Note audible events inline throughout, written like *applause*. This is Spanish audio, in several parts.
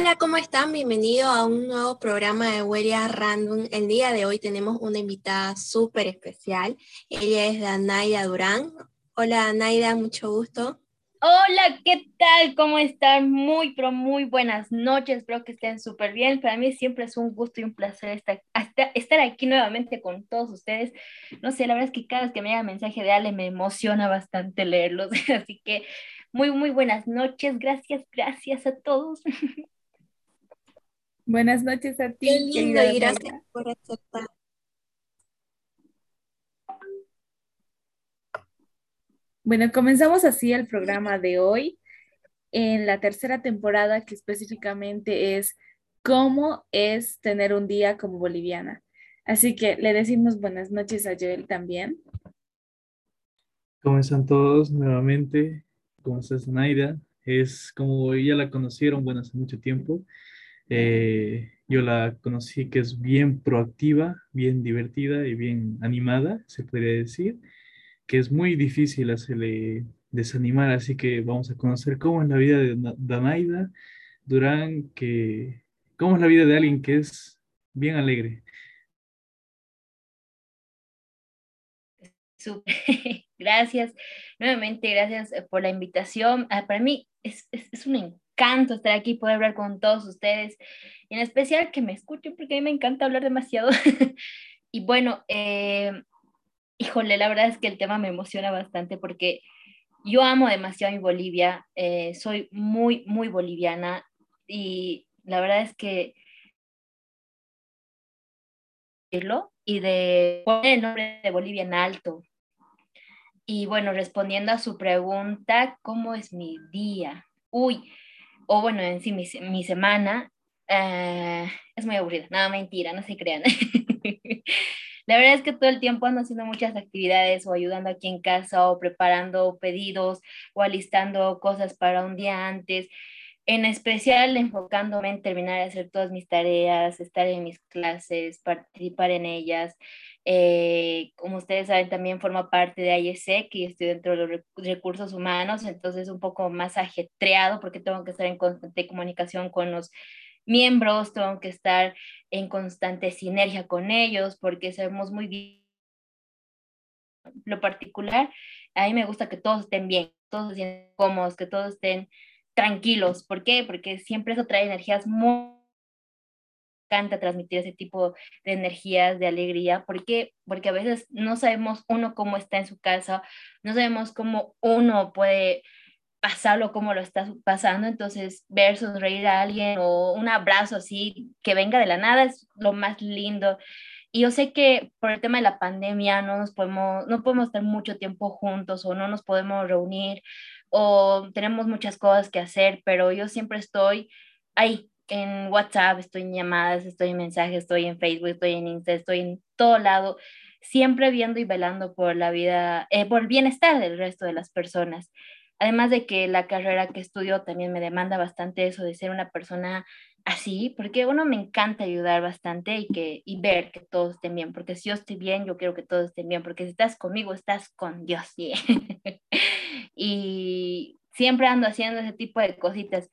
Hola, ¿cómo están? Bienvenido a un nuevo programa de Huella Random. El día de hoy tenemos una invitada súper especial. Ella es Danaida Durán. Hola, Danaida, mucho gusto. Hola, ¿qué tal? ¿Cómo están? Muy, pero muy buenas noches. Espero que estén súper bien. Para mí siempre es un gusto y un placer estar, estar aquí nuevamente con todos ustedes. No sé, la verdad es que cada vez que me llega mensaje de Ale me emociona bastante leerlos. *laughs* Así que muy, muy buenas noches. Gracias, gracias a todos. *laughs* Buenas noches a ti. Qué lindo y gracias por aceptar. Bueno, comenzamos así el programa de hoy en la tercera temporada que específicamente es cómo es tener un día como boliviana. Así que le decimos buenas noches a Joel también. ¿Cómo están todos nuevamente? ¿Cómo estás, Naida? Es como ya la conocieron, bueno, hace mucho tiempo. Eh, yo la conocí que es bien proactiva, bien divertida y bien animada, se podría decir que es muy difícil hacerle desanimar, así que vamos a conocer cómo es la vida de Danaida Durán, que, cómo es la vida de alguien que es bien alegre. *laughs* Gracias, nuevamente gracias eh, por la invitación. Ah, para mí es, un encanto estar aquí, poder hablar con todos ustedes, en especial que me escuchen porque a mí me encanta hablar demasiado. *laughs* y bueno, eh, híjole, la verdad es que el tema me emociona bastante porque yo amo demasiado mi Bolivia, eh, soy muy, muy boliviana y la verdad es que y de poner el nombre de Bolivia en alto. Y bueno, respondiendo a su pregunta, ¿cómo es mi día? Uy, o bueno, en sí, mi, mi semana eh, es muy aburrida. Nada, mentira, no se crean. *laughs* La verdad es que todo el tiempo ando haciendo muchas actividades o ayudando aquí en casa o preparando pedidos o alistando cosas para un día antes, en especial enfocándome en terminar de hacer todas mis tareas, estar en mis clases, participar en ellas. Eh, como ustedes saben, también forma parte de IEC, que estoy dentro de los recursos humanos, entonces un poco más ajetreado porque tengo que estar en constante comunicación con los miembros, tengo que estar en constante sinergia con ellos porque sabemos muy bien lo particular. A mí me gusta que todos estén bien, todos estén cómodos, que todos estén tranquilos. ¿Por qué? Porque siempre eso trae energías muy encanta transmitir ese tipo de energías, de alegría, porque porque a veces no sabemos uno cómo está en su casa, no sabemos cómo uno puede pasarlo como lo estás pasando, entonces ver sonreír a alguien o un abrazo así que venga de la nada es lo más lindo. Y yo sé que por el tema de la pandemia no nos podemos, no podemos estar mucho tiempo juntos o no nos podemos reunir o tenemos muchas cosas que hacer, pero yo siempre estoy ahí en WhatsApp, estoy en llamadas, estoy en mensajes, estoy en Facebook, estoy en Insta, estoy en todo lado, siempre viendo y velando por la vida, eh, por el bienestar del resto de las personas. Además de que la carrera que estudio también me demanda bastante eso de ser una persona así, porque uno me encanta ayudar bastante y, que, y ver que todos estén bien, porque si yo estoy bien, yo quiero que todos estén bien, porque si estás conmigo, estás con Dios. *laughs* y siempre ando haciendo ese tipo de cositas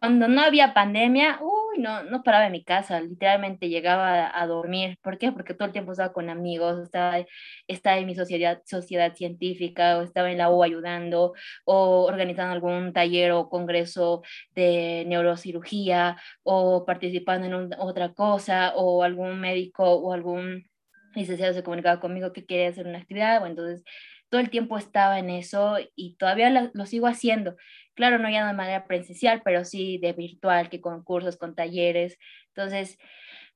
cuando no había pandemia, uy, no, no paraba en mi casa, literalmente llegaba a, dormir. ¿Por qué? Porque todo el tiempo estaba con amigos, estaba, estaba en mi sociedad, sociedad científica, o estaba en la U ayudando, o organizando algún taller o congreso de neurocirugía, o participando en otra cosa, o algún médico o algún licenciado se comunicaba conmigo que quería hacer una actividad, o entonces todo el tiempo estaba en eso y todavía lo sigo haciendo. Claro, no ya de manera presencial, pero sí de virtual, que con cursos, con talleres. Entonces,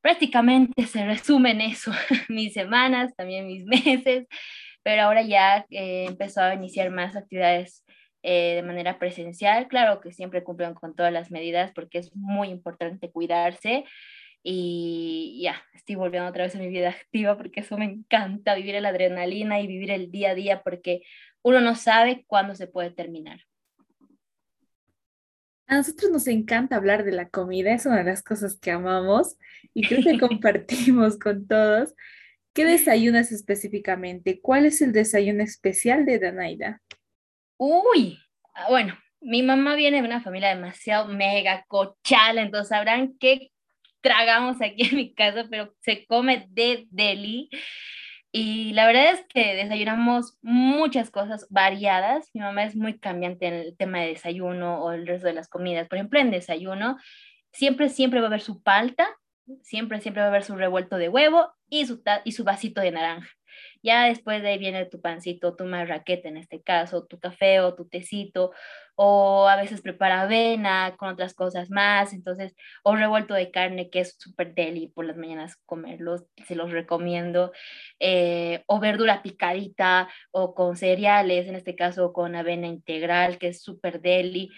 prácticamente *laughs* se resumen eso, *laughs* mis semanas, también mis *laughs* meses, pero ahora ya he empezado a iniciar más actividades eh, de manera presencial. Claro que siempre cumplen con todas las medidas porque es muy importante cuidarse. Y ya, estoy volviendo otra vez a mi vida activa porque eso me encanta, vivir la adrenalina y vivir el día a día porque uno no sabe cuándo se puede terminar. A nosotros nos encanta hablar de la comida, es una de las cosas que amamos y creo que *laughs* compartimos con todos. ¿Qué desayunas específicamente? ¿Cuál es el desayuno especial de Danaida? Uy, ah, bueno, mi mamá viene de una familia demasiado mega cochala, entonces sabrán qué tragamos aquí en mi casa, pero se come de deli. Y la verdad es que desayunamos muchas cosas variadas. Mi mamá es muy cambiante en el tema de desayuno o el resto de las comidas. Por ejemplo, en desayuno, siempre, siempre va a haber su palta, siempre, siempre va a haber su revuelto de huevo y su, y su vasito de naranja. Ya después de ahí viene tu pancito, tu marraqueta en este caso, tu café o tu tecito, o a veces prepara avena con otras cosas más, entonces, o revuelto de carne que es súper deli por las mañanas comerlos, se los recomiendo, eh, o verdura picadita o con cereales, en este caso con avena integral que es súper deli,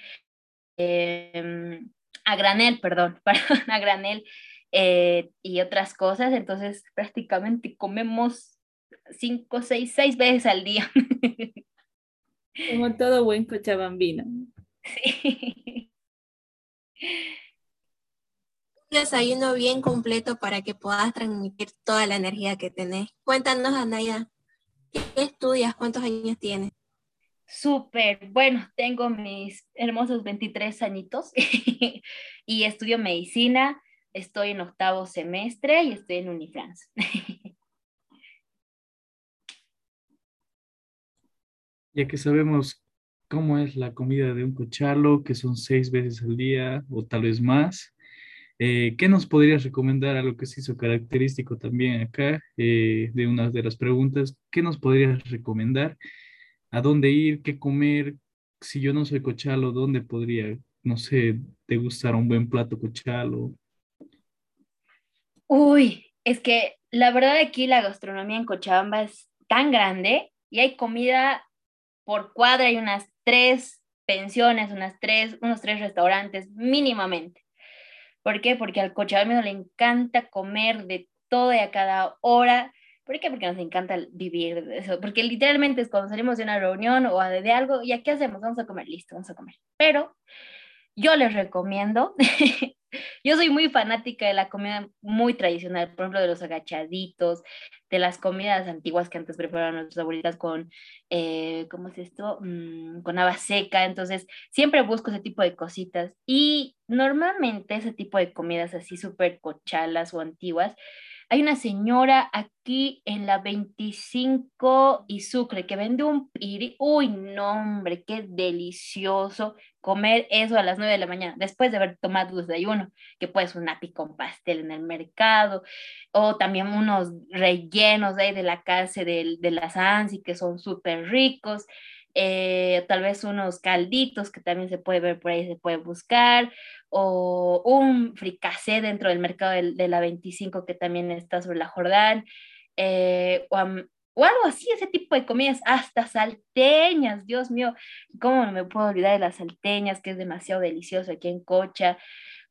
em, a granel, perdón, *laughs* perdón, a granel. Eh, y otras cosas, entonces prácticamente comemos cinco, seis, seis veces al día. *laughs* Como todo buen cochabambino. Sí. Un desayuno bien completo para que puedas transmitir toda la energía que tenés. Cuéntanos, Anaya, ¿qué estudias? ¿Cuántos años tienes? Súper, bueno, tengo mis hermosos 23 añitos *laughs* y estudio medicina, estoy en octavo semestre y estoy en Unifrance. *laughs* ya que sabemos cómo es la comida de un cochalo, que son seis veces al día o tal vez más, eh, ¿qué nos podrías recomendar a lo que se hizo característico también acá eh, de una de las preguntas? ¿Qué nos podrías recomendar? ¿A dónde ir? ¿Qué comer? Si yo no soy cochalo, ¿dónde podría, no sé, degustar un buen plato cochalo? Uy, es que la verdad aquí la gastronomía en Cochabamba es tan grande y hay comida por cuadra hay unas tres pensiones, unas tres, unos tres restaurantes mínimamente. ¿Por qué? Porque al cochabambino le encanta comer de todo y a cada hora. ¿Por qué? Porque nos encanta vivir de eso. Porque literalmente es cuando salimos de una reunión o de, algo, ¿y qué hacemos? Vamos a comer, listo, vamos a comer. Pero yo les recomiendo *laughs* Yo soy muy fanática de la comida muy tradicional, por ejemplo, de los agachaditos, de las comidas antiguas que antes preparaban nuestras abuelitas con, eh, ¿cómo es esto? Mm, con haba seca. Entonces, siempre busco ese tipo de cositas. Y normalmente ese tipo de comidas así súper cochalas o antiguas, hay una señora aquí en la 25 y Sucre que vende un piri. Uy, no, hombre, qué delicioso comer eso a las 9 de la mañana, después de haber tomado desayuno, que puedes un api con pastel en el mercado, o también unos rellenos ahí de la casa de, de las ANSI que son súper ricos. Eh, tal vez unos calditos que también se puede ver por ahí, se puede buscar, o un fricasé dentro del mercado de, la 25 que también está sobre la Jordán, eh, o, algo así, ese tipo de comidas, hasta salteñas, Dios mío, ¿cómo me puedo olvidar de las salteñas, que es demasiado delicioso aquí en Cocha?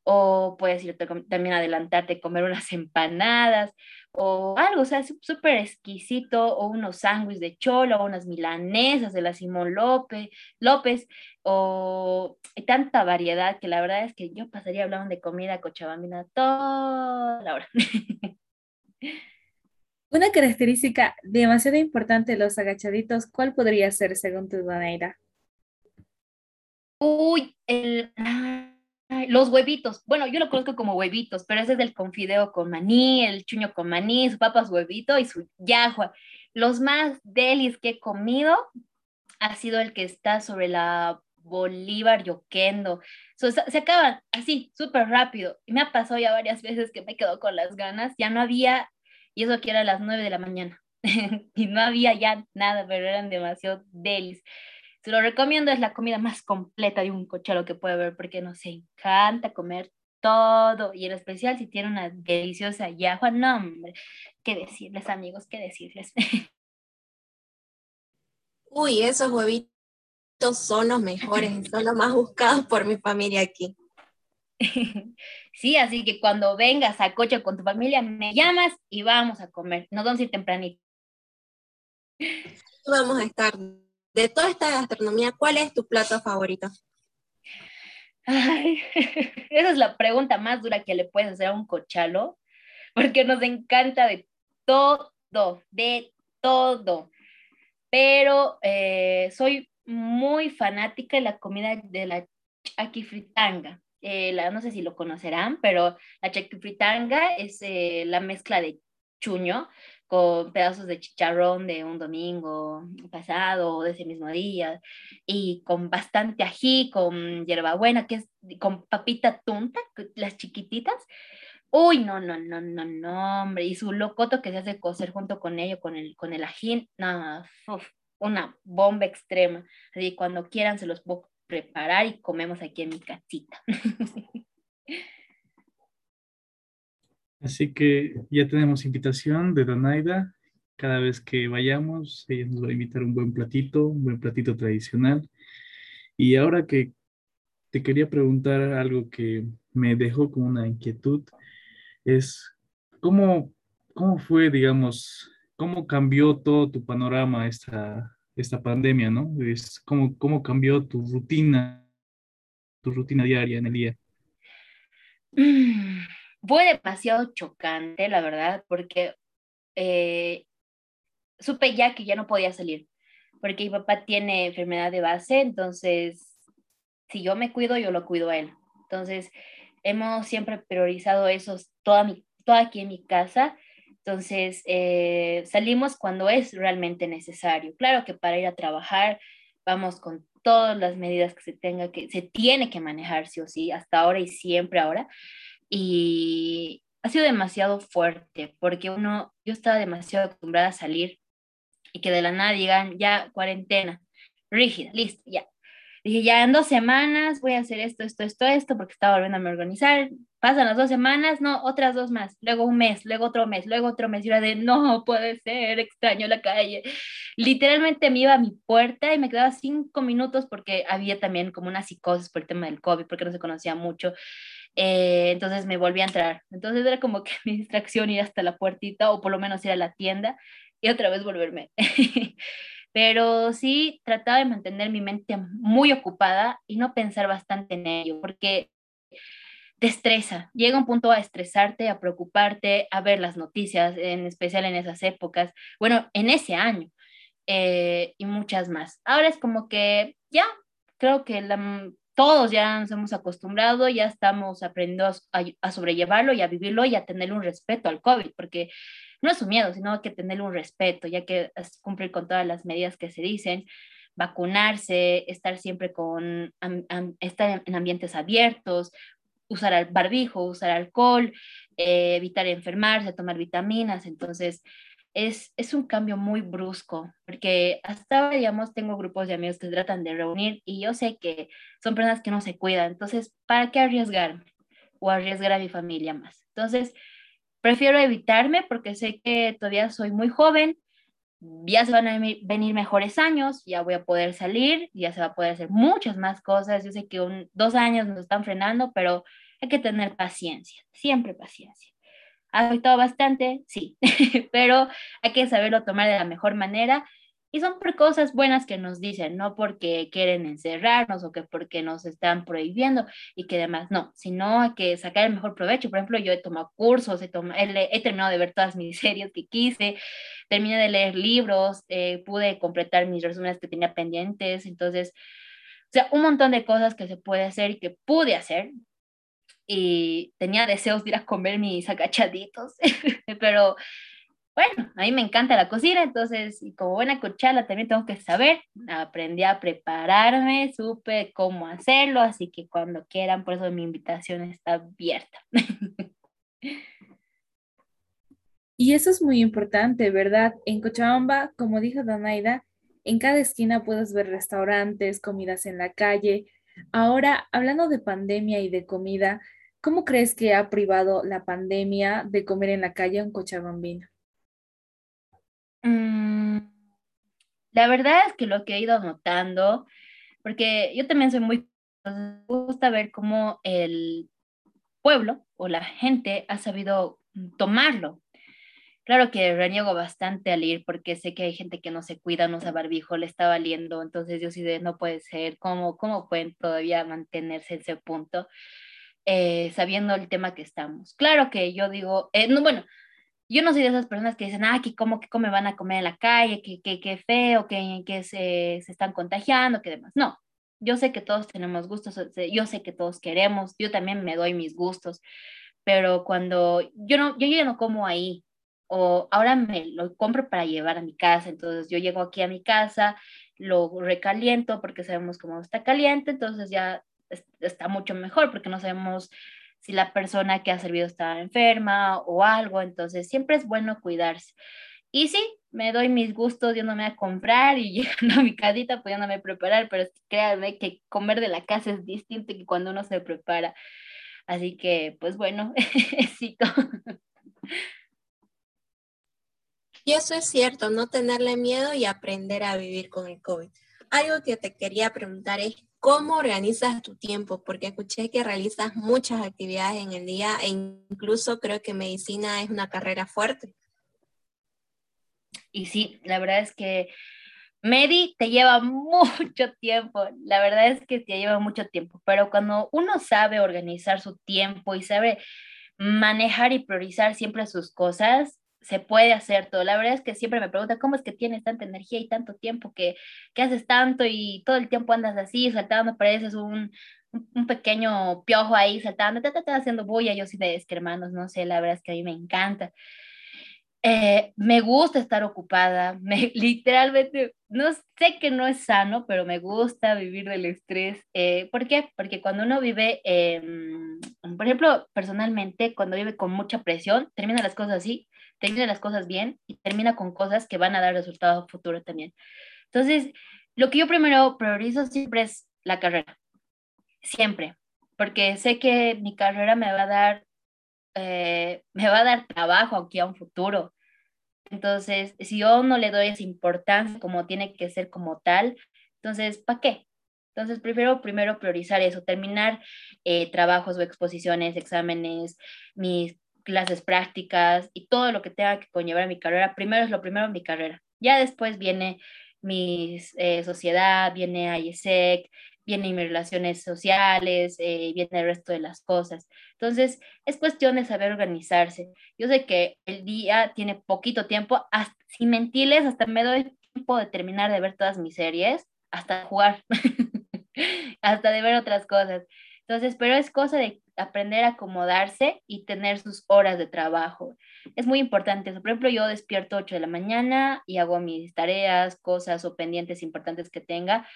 O puedes irte también adelantarte, comer unas empanadas, o algo, o sea, súper exquisito, o unos sándwiches de cholo, o unas milanesas de la Simón López, López, o hay tanta variedad que la verdad es que yo pasaría hablando de comida cochabambina toda la hora. *laughs* Una característica demasiado importante de los agachaditos, ¿cuál podría ser según tu manera? Uy, el, los huevitos. Bueno, yo lo conozco como huevitos, pero ese es del confideo con maní, el chuño con maní, su papas huevito y su yahua. Los más delis que he comido ha sido el que está sobre la Bolívar Yoquendo. se acaban así, súper rápido. Y me ha pasado ya varias veces que me quedo con las ganas. Ya no había, y eso que era a las 9 de la mañana. *laughs* y no había ya nada, pero eran demasiado delis. Se lo recomiendo, es la comida más completa de un cochero que puede haber porque nos encanta comer todo y en especial si tiene una deliciosa yahua, no hombre, qué decirles amigos, qué decirles. *laughs* Uy, esos huevitos son los mejores, *laughs* son los más buscados por mi familia aquí. Sí, así que cuando vengas a Cocha con tu familia, me llamas y vamos a comer. Nos vamos a ir tempranito. Vamos a estar de toda esta gastronomía, ¿cuál es tu plato favorito? *laughs* esa es la pregunta más dura que le puedes hacer a un cochalo, porque nos encanta de todo, de todo. Pero eh, soy muy fanática de la comida de la chaquifritanga. Eh, la, no sé si lo conocerán, pero la chaquifritanga es eh, la mezcla de chuño con pedazos de chicharrón de un domingo pasado o de ese mismo día y con bastante ají, con hierbabuena, que es con papita tunta, las chiquititas. Uy, no, no, no, no, no, hombre. Y su locoto que se hace cocer junto con ello, con el, con el ají, nada, una bomba extrema. Así cuando quieran se los puedo preparar y comemos aquí en mi casita. *laughs* Así que ya tenemos invitación de Donaida. Cada vez que vayamos, ella nos va a invitar un buen platito, un buen platito tradicional. Y ahora que te quería preguntar algo que me dejó con una inquietud, es cómo, cómo fue, digamos, cómo cambió todo tu panorama esta, esta pandemia, ¿no? Es cómo, cómo cambió tu rutina, tu rutina diaria en el día. Fue demasiado chocante, la verdad, porque eh, supe ya que ya no podía salir, porque mi papá tiene enfermedad de base, entonces si yo me cuido, yo lo cuido a él. Entonces, hemos siempre priorizado eso toda, mi, toda aquí en mi casa. Entonces, eh, salimos cuando es realmente necesario. Claro que para ir a trabajar vamos con todas las medidas que se tenga que, se tiene que manejar sí o sí, hasta ahora y siempre ahora y ha sido demasiado fuerte porque uno, yo estaba demasiado acostumbrada a salir y que de la nada digan ya cuarentena, rígida, listo, ya. Dije, ya en dos semanas voy a hacer esto, esto, esto, esto, porque estaba volviendo a organizar. Pasan las dos semanas, no, otras dos más, luego un mes, luego otro mes, luego otro mes. Y era de, no puede ser, extraño la calle. Literalmente me iba a mi puerta y me quedaba cinco minutos porque había también como una psicosis por el tema del COVID, porque no se conocía mucho. Eh, entonces me volví a entrar. Entonces era como que *laughs* mi distracción ir hasta la puertita o por lo menos ir a la tienda y otra vez volverme. *laughs* Pero sí trataba de mantener mi mente muy ocupada y no pensar bastante en ello, porque te estresa. Llega un punto a estresarte, a preocuparte, a ver las noticias, en especial en esas épocas, bueno, en ese año eh, y muchas más. Ahora es como que ya, creo que la, todos ya nos hemos acostumbrado, ya estamos aprendiendo a, sobrellevarlo y a vivirlo y a tenerle un respeto al COVID, porque no es un miedo, sino que tenerle un respeto, ya que cumplir con todas las medidas que se dicen, vacunarse, estar siempre con, estar en ambientes abiertos, usar el barbijo, usar alcohol, eh, evitar enfermarse, tomar vitaminas, entonces es, un cambio muy brusco, porque hasta ahora, digamos, tengo grupos de amigos que tratan de reunir y yo sé que son personas que no se cuidan, entonces, ¿para qué arriesgarme? O arriesgar a mi familia más. Entonces, prefiero evitarme porque sé que todavía soy muy joven, ya se van a venir mejores años, ya voy a poder salir, ya se va a poder hacer muchas más cosas. Yo sé que dos años nos están frenando, pero hay que tener paciencia, siempre paciencia. ¿Ha afectado bastante? Sí, *laughs* pero hay que saberlo tomar de la mejor manera y son por cosas buenas que nos dicen, no porque quieren encerrarnos o que porque nos están prohibiendo y que demás, no, sino hay que sacar el mejor provecho. Por ejemplo, yo he tomado cursos, he, he, terminado de ver todas mis *laughs* series que quise, terminé de leer libros, eh, pude completar mis resúmenes que tenía pendientes, entonces, o sea, un montón de cosas que se puede hacer y que pude hacer y tenía deseos de ir a comer mis agachaditos, *laughs* pero bueno, a mí me encanta la cocina, entonces, como buena cochala también tengo que saber, aprendí a prepararme, supe cómo hacerlo, así que cuando quieran, por eso mi invitación está abierta. *laughs* Y eso es muy importante, ¿verdad? En Cochabamba, como dijo Danaida, en cada esquina puedes ver restaurantes, comidas en la calle. Ahora, hablando de pandemia y de comida, ¿Cómo crees que ha privado la pandemia de comer en la calle un cochabambino? Mm, la verdad es que lo que he ido notando, porque yo también soy muy, me gusta ver cómo el pueblo o la gente ha sabido tomarlo. Claro que reniego bastante al ir porque sé que hay gente que no se cuida, no usa barbijo, le está valiendo, entonces yo sí de no puede ser, ¿cómo, cómo pueden todavía mantenerse en ese punto? Eh, sabiendo el tema que estamos. Claro que yo digo, eh, no, bueno, yo no soy de esas personas que dicen, ah, que cómo, que cómo van a comer en la calle, que, que, que feo, que, que se, se están contagiando, que demás. No, yo sé que todos tenemos gustos, yo sé que todos queremos, yo también me doy mis gustos, pero cuando yo no, yo ya no como ahí, o ahora me lo compro para llevar a mi casa, entonces yo llego aquí a mi casa, lo recaliento porque sabemos cómo está caliente, entonces ya está mucho mejor porque no sabemos si la persona que ha servido está enferma o algo, entonces siempre es bueno cuidarse. Y sí, me doy mis gustos yéndome a comprar y *laughs* llegando a mi casita pudiéndome preparar, pero créanme que comer de la casa es distinto que cuando uno se prepara. Así que, pues bueno, *laughs* éxito. Y eso es cierto, no tenerle miedo y aprender a vivir con el COVID. Algo que te quería preguntar es, ¿cómo organizas tu tiempo? Porque escuché que realizas muchas actividades en el día e incluso creo que medicina es una carrera fuerte. Y sí, la verdad es que Medi te lleva *laughs* mucho tiempo, la verdad es que te lleva mucho tiempo, pero cuando uno sabe organizar su tiempo y sabe manejar y priorizar siempre sus cosas, se puede hacer todo. La verdad es que siempre me preguntan, ¿cómo es que tienes tanta energía y tanto tiempo que, que haces tanto y todo el tiempo andas así, saltando, pareces un, un pequeño piojo ahí saltando, te, te, haciendo bulla, yo sí de es que hermanos, no sé, la verdad es que a mí me encanta. Eh, me gusta estar ocupada, *laughs* me, literalmente, no sé que no es sano, pero me gusta vivir del estrés. Eh, ¿Por qué? Porque cuando uno vive, por ejemplo, personalmente, cuando vive con mucha presión, termina las cosas así, termina las cosas bien y termina con cosas que van a dar resultado futuro también. Entonces, lo que yo primero priorizo siempre es la carrera, siempre, porque sé que mi carrera me va a dar, eh, *laughs* me va a dar trabajo aquí a un futuro. Entonces, si yo no le doy esa importancia como tiene que ser como tal, entonces, ¿para qué? Entonces, prefiero primero priorizar eso, terminar eh, trabajos o exposiciones, exámenes, mis clases prácticas y todo lo que tenga que conllevar mi carrera. Primero es lo primero en mi carrera. Ya después viene mi eh, sociedad, viene IESEC, viene mis relaciones sociales, eh, viene el resto de las cosas. Entonces, es cuestión de saber organizarse. Yo sé que el día tiene poquito tiempo, hasta, sin mentirles, hasta me doy tiempo de terminar de ver todas mis series, hasta jugar, *laughs* hasta de ver otras cosas. Entonces, pero es cosa de aprender a acomodarse y tener sus horas de trabajo. Es muy importante Por ejemplo, yo despierto 8 de la mañana y hago mis tareas, cosas o pendientes importantes que tenga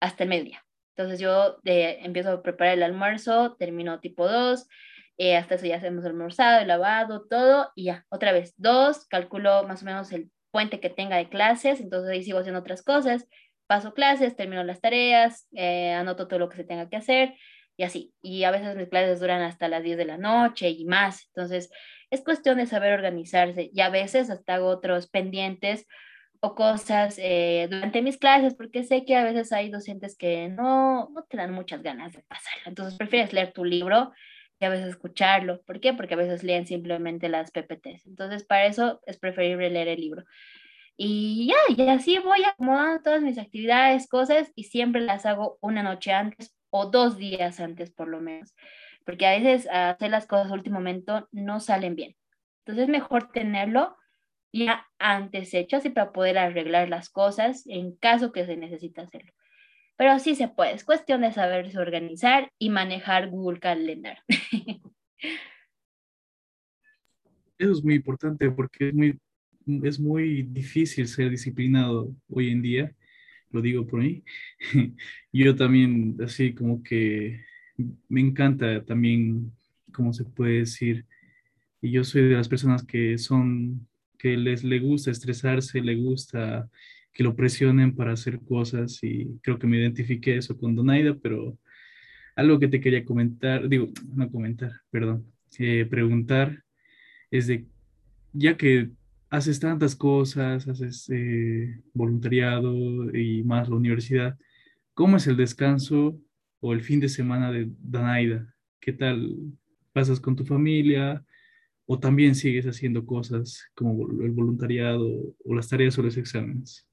hasta el mediodía. Entonces yo eh, empiezo a preparar el almuerzo, termino tipo 2, eh, hasta eso ya hacemos almorzado, el lavado, todo, y ya, otra vez, 2, calculo más o menos el puente que tenga de clases, entonces ahí sigo haciendo otras cosas, paso clases, termino las tareas, eh, anoto todo lo que se tenga que hacer, y así. Y a veces mis clases duran hasta las 10 de la noche y más. Entonces, es cuestión de saber organizarse y a veces hasta hago otros pendientes o cosas eh, durante mis clases, porque sé que a veces hay docentes que no, no te dan muchas ganas de pasarlo. Entonces, prefieres leer tu libro y a veces escucharlo. ¿Por qué? Porque a veces leen simplemente las PPTs. Entonces, para eso es preferible leer el libro. Y ya, y así voy acomodando todas mis actividades, cosas, y siempre las hago una noche antes o dos días antes por lo menos, porque a veces hacer las cosas a último momento no salen bien. Entonces es mejor tenerlo ya antes hecho, así para poder arreglar las cosas en caso que se necesite hacerlo. Pero sí se puede, es cuestión de saberse organizar y manejar Google Calendar. *laughs* Eso es muy importante porque es muy, es muy difícil ser disciplinado hoy en día lo digo por mí. *laughs* Yo también, así como que me encanta también, como se puede decir, y yo soy de las personas que son, que les le gusta estresarse, le gusta que lo presionen para hacer cosas y creo que me identifiqué eso con Donaida, pero algo que te quería comentar, digo, no comentar, perdón, eh, preguntar es de, ya que haces tantas cosas, haces eh, voluntariado y más la universidad. ¿Cómo es el descanso o el fin de semana de Danaida? ¿Qué tal pasas con tu familia? ¿O también sigues haciendo cosas como el voluntariado o las tareas o los exámenes?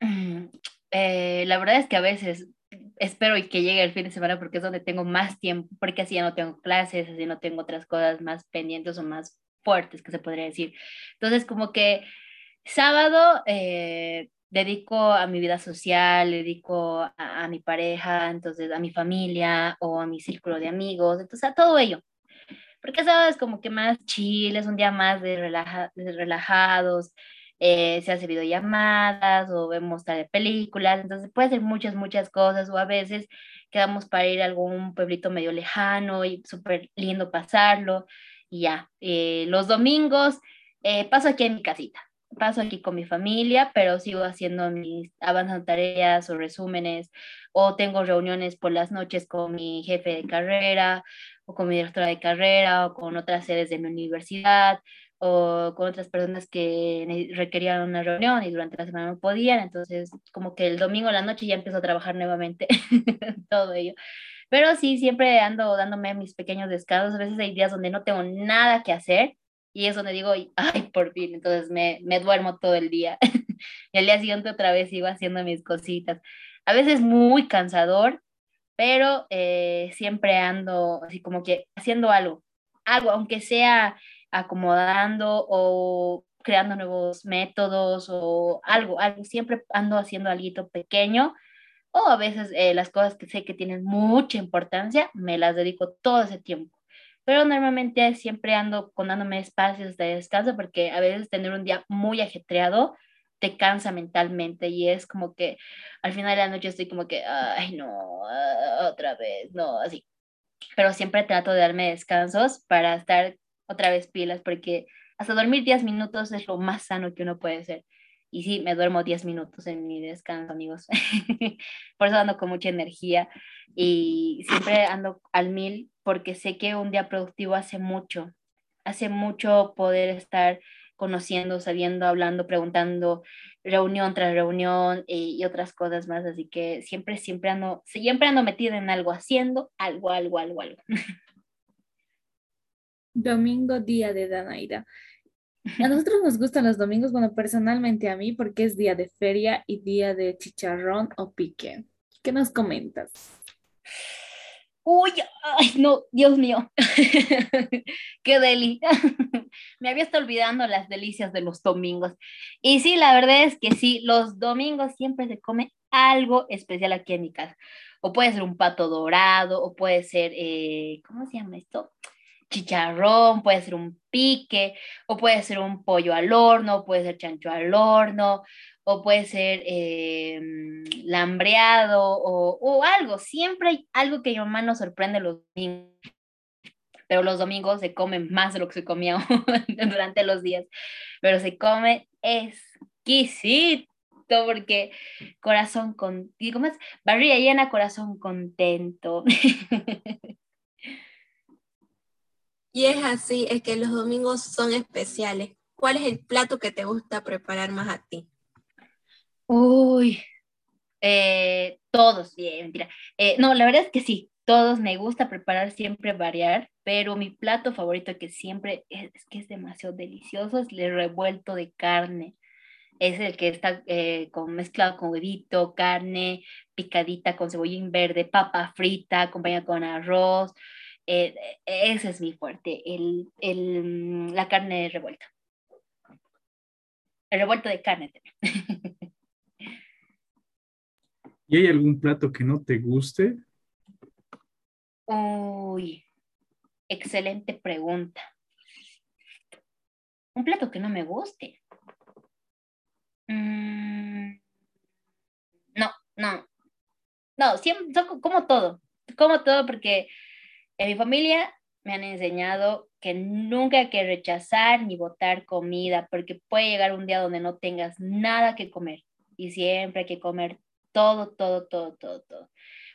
Mm, eh, la verdad es que a veces espero que llegue el fin de semana porque es donde tengo más tiempo, porque así ya no tengo clases, así no tengo otras cosas más pendientes o más fuertes, que se podría decir. Entonces, como que sábado eh, dedico a mi vida social, dedico a, a, mi pareja, entonces a mi familia o a mi círculo de amigos, entonces a todo ello. Porque sábado es como que más chill, es un día más de, relaja, de relajados, eh, se hace videollamadas o vemos tal películas, entonces puede ser muchas, muchas cosas o a veces quedamos para ir a algún pueblito medio lejano y súper lindo pasarlo y ya. Eh, los domingos eh, paso aquí en mi casita, paso aquí con mi familia, pero sigo haciendo mis avanzando tareas o resúmenes o tengo reuniones por las noches con mi jefe de carrera o con mi directora de carrera o con otras sedes de mi universidad o con otras personas que requerían una reunión y durante la semana no podían, entonces como que el domingo a la noche ya empiezo a trabajar nuevamente, *laughs* todo ello. Pero sí, siempre ando dándome mis pequeños descansos, a veces hay días donde no tengo nada que hacer y es donde digo, ay, por fin, entonces me, me duermo todo el día *laughs* y al día siguiente otra vez sigo haciendo mis cositas. A veces muy cansador, pero eh, siempre ando así como que haciendo algo, algo, aunque sea acomodando o creando nuevos métodos o algo, algo, siempre ando haciendo algo pequeño o a veces eh, las cosas que sé que tienen mucha importancia, me las dedico todo ese tiempo. Pero normalmente siempre ando dándome espacios de descanso porque a veces tener un día muy ajetreado te cansa mentalmente y es como que al final de la noche estoy como que, ay, no, ah, otra vez, no, así. Pero siempre trato de darme descansos para estar otra vez pilas, porque hasta dormir 10 minutos es lo más sano que uno puede hacer. Y sí, me duermo 10 minutos en mi descanso, amigos. *laughs* Por eso ando con mucha energía y siempre ando al mil porque sé que un día productivo hace mucho. Hace mucho poder estar conociendo, sabiendo, hablando, preguntando, reunión tras reunión y, y, otras cosas más. Así que siempre, siempre ando, siempre ando metida en algo, haciendo algo, algo, algo, algo. *laughs* Domingo, día de Danaida. A *laughs* nosotros nos gustan los domingos, bueno, personalmente a mí, porque es día de feria y día de chicharrón o pique. ¿Qué nos comentas? Uy, ay, no, Dios mío. *laughs* Qué deli. *laughs* Me había estado olvidando las delicias de los domingos. Y sí, la verdad es que sí, los domingos siempre se come algo especial aquí en mi casa. O puede ser un pato dorado, o puede ser, eh, ¿cómo se llama esto? Chicharrón, puede ser un pique, o puede ser un pollo al horno, puede ser chancho al horno, o puede ser eh, lambreado o, o, algo. Siempre hay algo que mi mamá nos sorprende los domingos. Pero los domingos se come más de lo que se comía *laughs* durante los días. Pero se come exquisito porque corazón con, ¿cómo es? Barriga llena, corazón contento. *laughs* Y es así, es que los domingos son especiales. ¿Cuál es el plato que te gusta preparar más a ti? Uy, eh, todos, bien, mentira. Eh, no, la verdad es que sí, todos me gusta preparar, siempre variar, pero mi plato favorito que siempre es, es que es demasiado delicioso es el revuelto de carne. Es el que está eh, con, mezclado con huevito, carne picadita con cebollín verde, papa frita, acompañada con arroz, eh, ese es mi fuerte, el, el, mm, la carne revuelta. El revuelto de carne *laughs* ¿Y hay algún plato que no te guste? Uy, excelente pregunta. Un plato que no me guste. Mm, no, no. No, siempre, como todo. Como todo porque en mi familia me han enseñado que nunca hay que rechazar ni botar comida, porque puede llegar un día donde no tengas nada que comer y siempre hay que comer todo, todo, todo, todo, todo.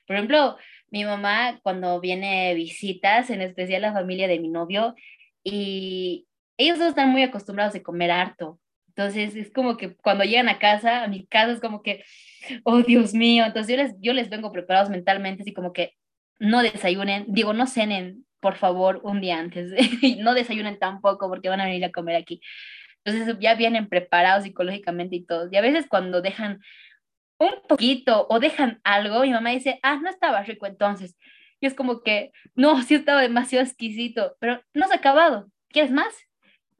Por ejemplo, mi mamá cuando viene visitas, en especial la familia de mi novio, y ellos no están muy acostumbrados a comer harto. Entonces es como que cuando llegan a casa, a mi casa es como que, oh Dios mío, entonces yo les, yo les vengo preparados mentalmente, así como que no desayunen, digo, no cenen, por favor, un día antes, *laughs* no desayunen tampoco porque van a venir a comer aquí. Entonces ya vienen preparados psicológicamente y todo. Y a veces cuando dejan un poquito o dejan algo, mi mamá dice, ah, no estaba rico entonces. Y es como que, no, sí estaba demasiado exquisito, pero no se ha acabado. ¿Quieres más?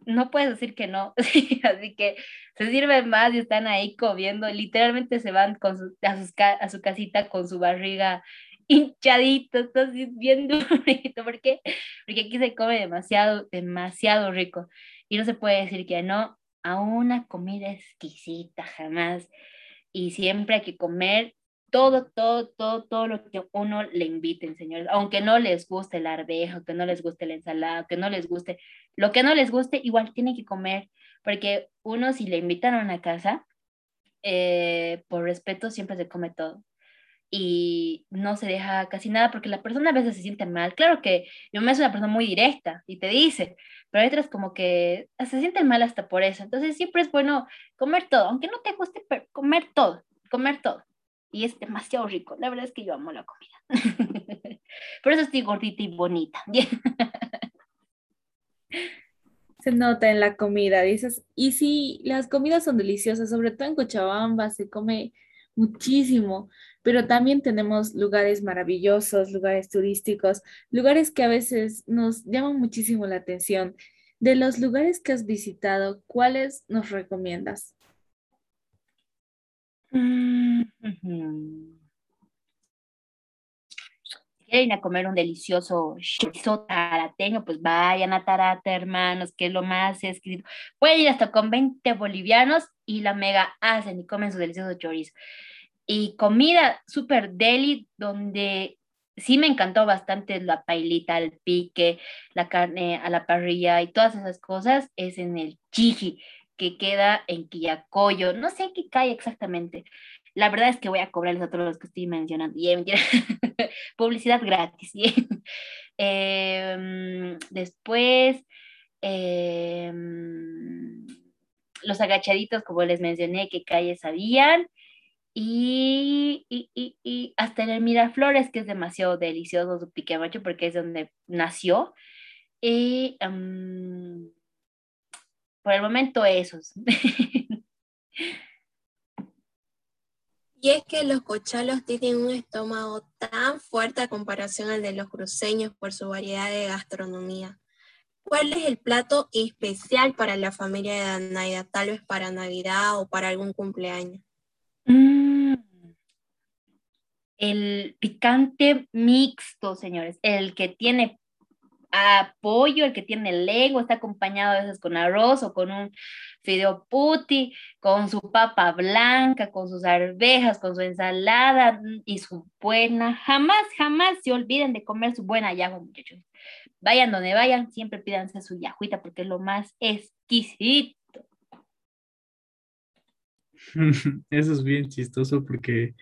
no puedes decir que no. *laughs* Así que se sirven más y están ahí comiendo. Literalmente se van con a, a su casita con su barriga hinchadito, así bien *laughs* durito. ¿Por qué? Porque aquí se come demasiado, demasiado rico. Y no se puede decir que no a una comida exquisita, jamás. Y siempre hay que comer todo, todo, todo, todo lo que uno le inviten, señores. Aunque no les guste el arvejo, que no les guste la ensalada, que no les guste, lo que no les guste, igual tienen que comer. Porque uno, si le invitan a una casa, eh, por respeto, siempre se come todo y no se deja casi nada porque la persona a veces se siente mal. Claro que yo me es una persona muy directa y te dice, pero otras como que se sienten mal hasta por eso. Entonces siempre es bueno comer todo, aunque no te guste, pero comer todo, comer todo. Y es demasiado rico. La verdad es que yo amo la comida. *laughs* por eso estoy gordita y bonita. *laughs* se nota en la comida, dices, y si las comidas son deliciosas, sobre todo en Cochabamba se come muchísimo, pero también tenemos lugares maravillosos, lugares turísticos, lugares que a veces nos llaman muchísimo la atención. De los lugares que has visitado, ¿cuáles nos recomiendas? Mm, si quieren a comer un delicioso chorizo tarateño, pues vayan a Tarata, hermanos, que es lo más escrito. Pueden ir hasta con 20 bolivianos y la mega hacen y comen su delicioso chorizo y comida súper deli, donde sí me encantó bastante la pailita al pique, la carne a la parrilla y todas esas cosas, es en el Chiji, que queda en Quillacoyo. No sé qué calle exactamente. La verdad es que voy a cobrarles a todos los que estoy mencionando. *laughs* Publicidad gratis. *laughs* Em, después, em, los agachaditos, como les mencioné, qué calles habían y, y, y, hasta en el Miraflores, que es demasiado delicioso su piquemacho porque es donde nació. Y por el momento esos. *laughs* Y es que los cochalos tienen un estómago tan fuerte a comparación al de los cruceños por su variedad de gastronomía. ¿Cuál es el plato especial para la familia de Danaida? Tal vez para Navidad o para algún cumpleaños. Mm. El picante mixto, señores, el que tiene apoyo, el que tiene lengua, está acompañado a veces con arroz o con un fideo puti, con su papa blanca, con sus arvejas, con su ensalada y su buena. Jamás, jamás se olviden de comer su buena yajo, muchachos. Vayan donde vayan, siempre pídanse su yajuita porque es lo más exquisito. *laughs* Eso es bien chistoso porque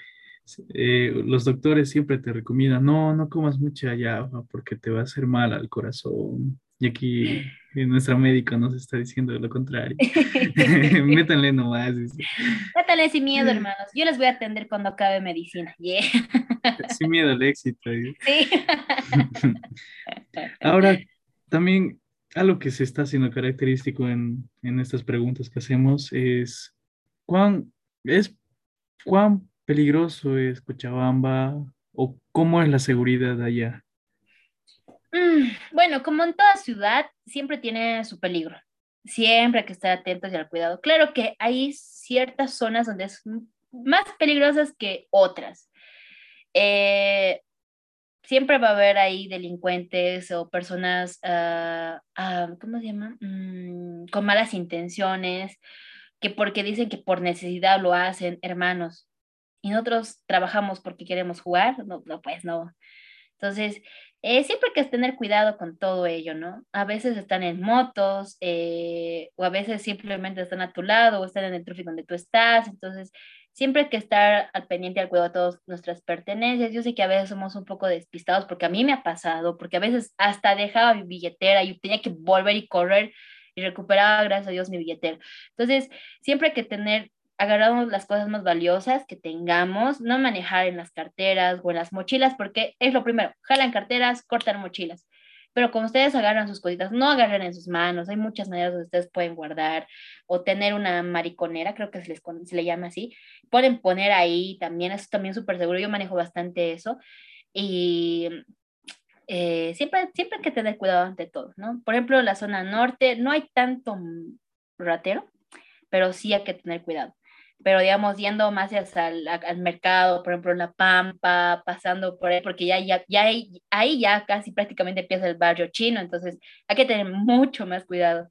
eh, los doctores siempre te recomiendan, no, no comas mucha allá porque te va a hacer mal al corazón. Y aquí nuestra médica nos está diciendo lo contrario. *laughs* *laughs* Métanle nomás. Métanle sin miedo, hermanos. Yo les voy a atender cuando acabe medicina. *laughs* Sin miedo al éxito. Ahora, también algo que se está haciendo característico en, en estas preguntas que hacemos es ¿Cuán, es, ¿Cuán peligroso es Cochabamba o cómo es la seguridad allá? Mm, bueno, como en toda ciudad, siempre tiene su peligro. Siempre hay que estar atentos y al cuidado. Claro que hay ciertas zonas donde es más peligrosas que otras. Eh, siempre va a haber ahí delincuentes o personas, ah, ¿cómo se llama? Mm, con malas intenciones que porque dicen que por necesidad lo hacen, hermanos, y nosotros trabajamos porque queremos jugar, no, no pues no. Entonces, eh, siempre hay que tener cuidado con todo ello, ¿no? A veces están en motos, eh, o a veces simplemente están a tu lado, o están en el tráfico donde tú estás, entonces siempre hay que estar al pendiente al cuidado de todas nuestras pertenencias. Yo sé que a veces somos un poco despistados, porque a mí me ha pasado, porque a veces hasta dejaba mi billetera y tenía que volver y correr y recuperaba, gracias a Dios, mi billetera. Entonces, siempre hay que tener agarramos las cosas más valiosas que tengamos, no manejar en las carteras o en las mochilas, porque es lo primero, jalan carteras, cortan mochilas. Pero como ustedes agarran sus cositas, no agarren en sus manos, hay muchas maneras donde ustedes pueden guardar o tener una mariconera, creo que se, les, se le llama así, pueden poner ahí también, eso también súper seguro, yo manejo bastante eso. Y eh, siempre, siempre hay que tener cuidado ante todo, ¿no? Por ejemplo, en la zona norte no hay tanto ratero, pero sí hay que tener cuidado. Pero digamos, yendo más hacia el, al mercado, por ejemplo, La Pampa, pasando por ahí, porque ya, ya, ya ahí ya casi prácticamente empieza el barrio chino, entonces hay que tener mucho más cuidado.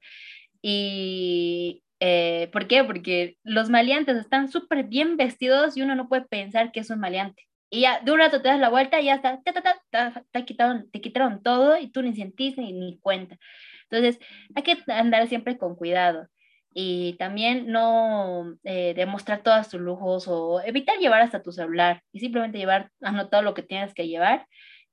Y, eh, ¿por qué? Porque los maleantes están súper bien vestidos y uno no puede pensar que es un maleante. Y ya de un rato te das la vuelta y ya está, te, quitaron, te quitaron todo y tú ni sentiste ni, ni cuenta. Entonces, hay que andar siempre con cuidado y también no eh, demostrar todos tus lujos o evitar llevar hasta tu celular y simplemente llevar anotado lo que tienes que llevar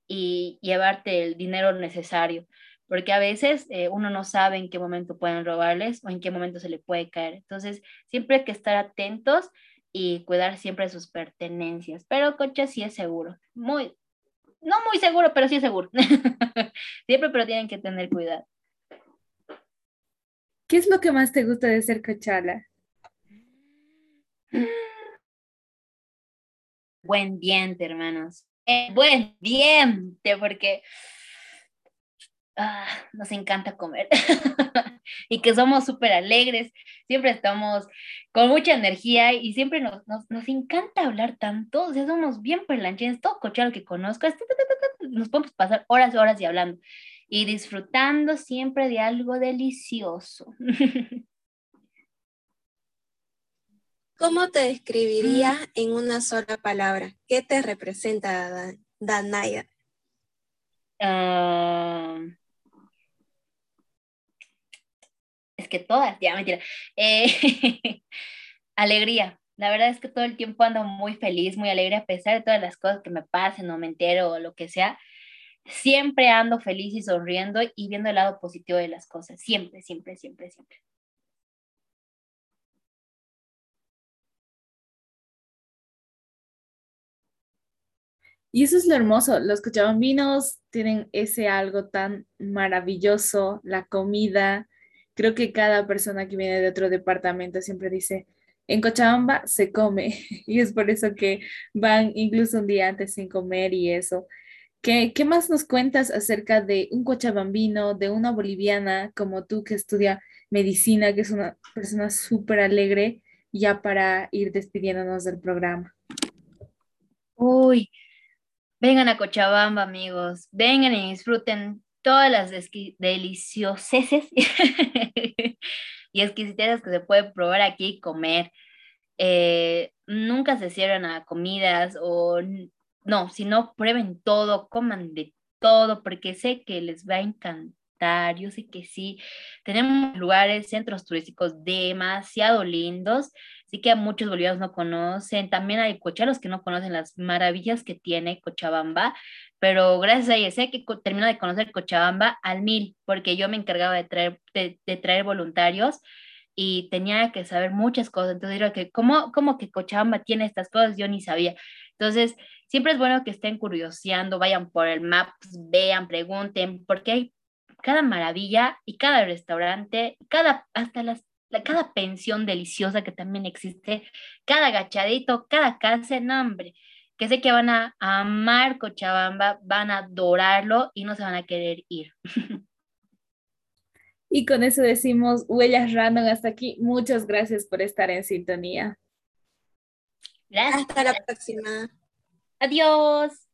y llevarte el dinero necesario, porque a veces eh, uno no sabe en qué momento pueden robarles o en qué momento se le puede caer. Entonces, siempre hay que estar atentos y cuidar siempre sus pertenencias. Pero coche sí es seguro. Muy, no muy seguro, pero sí es seguro. *laughs* siempre, pero tienen que tener cuidado. ¿Qué es lo que más te gusta de ser cochala? Buen diente, hermanos. Eh, buen diente, porque ah, nos encanta comer. *laughs* y que somos súper alegres, siempre estamos con mucha energía y siempre nos, encanta hablar tanto, o somos bien perlanchines, todo cochero que conozco, nos podemos pasar horas y horas y hablando y disfrutando siempre de algo delicioso. *laughs* ¿Cómo te describiría en una sola palabra? ¿Qué te representa Danaya? Ah, es que todas, ya mentira. Eh, *laughs* alegría. La verdad es que todo el tiempo ando muy feliz, muy alegre, a pesar de todas las cosas que me pasen o me entero o lo que sea. Siempre ando feliz y sonriendo y viendo el lado positivo de las cosas. Siempre, siempre, siempre, siempre. Y eso es lo hermoso, los cochabambinos tienen ese algo tan maravilloso, la comida, creo que cada persona que viene de otro departamento siempre dice, en Cochabamba se come *laughs* y es por eso que van incluso un día antes sin comer y eso. ¿Qué, ¿Qué, más nos cuentas acerca de un cochabambino, de una boliviana como tú que estudia medicina, que es una persona súper alegre, ya para ir despidiéndonos del programa? Uy, vengan a Cochabamba, amigos, vengan y disfruten todas las delicioseces *laughs* y exquisiteces que se puede probar aquí y comer. Eh, nunca se cierran a comidas o no, si no prueben todo, coman de todo, porque sé que les va a encantar. Yo sé que sí. Tenemos lugares, centros turísticos demasiado lindos, sí que a muchos bolivianos no conocen. También hay cocharos que no conocen las maravillas que tiene Cochabamba, pero gracias a ella sé que termino de conocer Cochabamba al mil, porque yo me encargaba de traer, de, traer voluntarios y tenía que saber muchas cosas. Entonces, digo que, ¿cómo, ¿cómo que Cochabamba tiene estas cosas? Yo ni sabía. Entonces, siempre es bueno que estén curioseando, vayan por el map, vean, pregunten, porque hay cada maravilla y cada restaurante, cada, hasta las, cada pensión deliciosa que también existe, cada agachadito, cada casa, no, hombre que sé que van a amar Cochabamba, van a adorarlo y no se van a querer ir. *laughs* Y con eso decimos huellas random hasta aquí. Muchas gracias por estar en sintonía. Gracias. Hasta la próxima. Adiós.